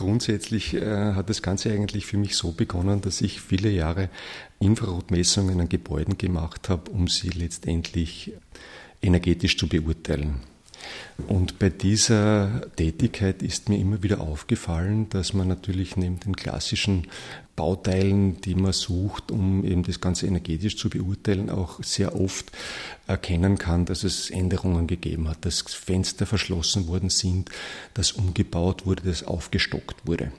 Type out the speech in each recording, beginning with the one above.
Grundsätzlich äh, hat das Ganze eigentlich für mich so begonnen, dass ich viele Jahre Infrarotmessungen an Gebäuden gemacht habe, um sie letztendlich energetisch zu beurteilen. Und bei dieser Tätigkeit ist mir immer wieder aufgefallen, dass man natürlich neben den klassischen Bauteilen, die man sucht, um eben das Ganze energetisch zu beurteilen, auch sehr oft erkennen kann, dass es Änderungen gegeben hat, dass Fenster verschlossen worden sind, dass umgebaut wurde, dass aufgestockt wurde.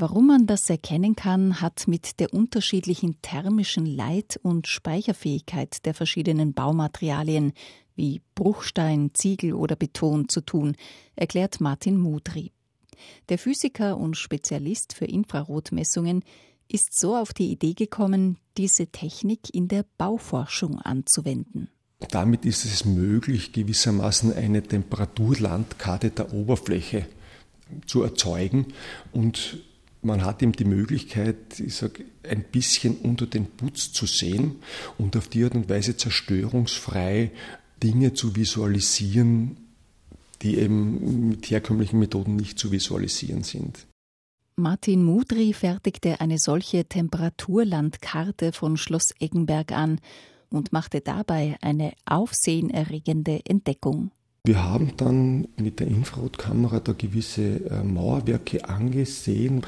Warum man das erkennen kann, hat mit der unterschiedlichen thermischen Leit- und Speicherfähigkeit der verschiedenen Baumaterialien wie Bruchstein, Ziegel oder Beton zu tun, erklärt Martin Mudry. Der Physiker und Spezialist für Infrarotmessungen ist so auf die Idee gekommen, diese Technik in der Bauforschung anzuwenden. Damit ist es möglich, gewissermaßen eine Temperaturlandkarte der Oberfläche zu erzeugen und man hat ihm die Möglichkeit, ich sag, ein bisschen unter den Putz zu sehen und auf die Art und Weise zerstörungsfrei Dinge zu visualisieren, die eben mit herkömmlichen Methoden nicht zu visualisieren sind. Martin Mudry fertigte eine solche Temperaturlandkarte von Schloss Eggenberg an und machte dabei eine aufsehenerregende Entdeckung. Wir haben dann mit der Infrarotkamera da gewisse äh, Mauerwerke angesehen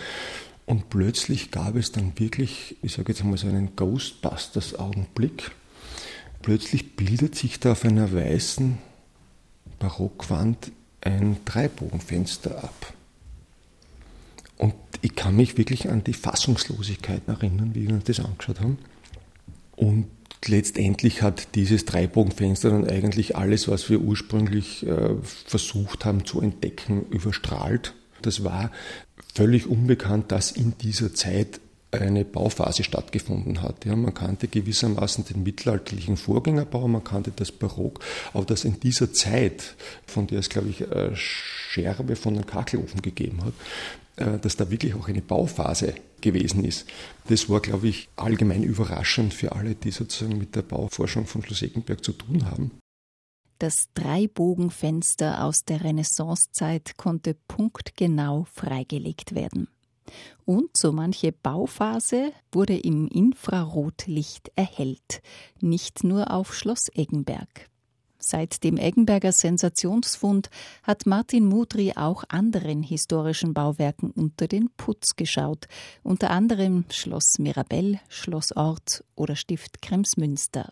und plötzlich gab es dann wirklich, ich sage jetzt einmal so einen Ghostbusters-Augenblick. Plötzlich bildet sich da auf einer weißen Barockwand ein Dreibogenfenster ab. Und ich kann mich wirklich an die Fassungslosigkeit erinnern, wie wir uns das angeschaut haben. Und letztendlich hat dieses Dreibogenfenster dann eigentlich alles, was wir ursprünglich äh, versucht haben zu entdecken, überstrahlt. Das war völlig unbekannt, dass in dieser Zeit eine Bauphase stattgefunden hat. Ja, man kannte gewissermaßen den mittelalterlichen Vorgängerbau, man kannte das Barock, aber dass in dieser Zeit, von der es, glaube ich, Scherbe von einem Kachelofen gegeben hat, äh, dass da wirklich auch eine Bauphase gewesen ist. Das war, glaube ich, allgemein überraschend für alle, die sozusagen mit der Bauforschung von Schloss Eckenberg zu tun haben. Das Dreibogenfenster aus der Renaissancezeit konnte punktgenau freigelegt werden. Und so manche Bauphase wurde im Infrarotlicht erhellt, nicht nur auf Schloss Eggenberg. Seit dem Eggenberger Sensationsfund hat Martin Mudry auch anderen historischen Bauwerken unter den Putz geschaut, unter anderem Schloss Mirabell, Schloss Ort oder Stift Kremsmünster.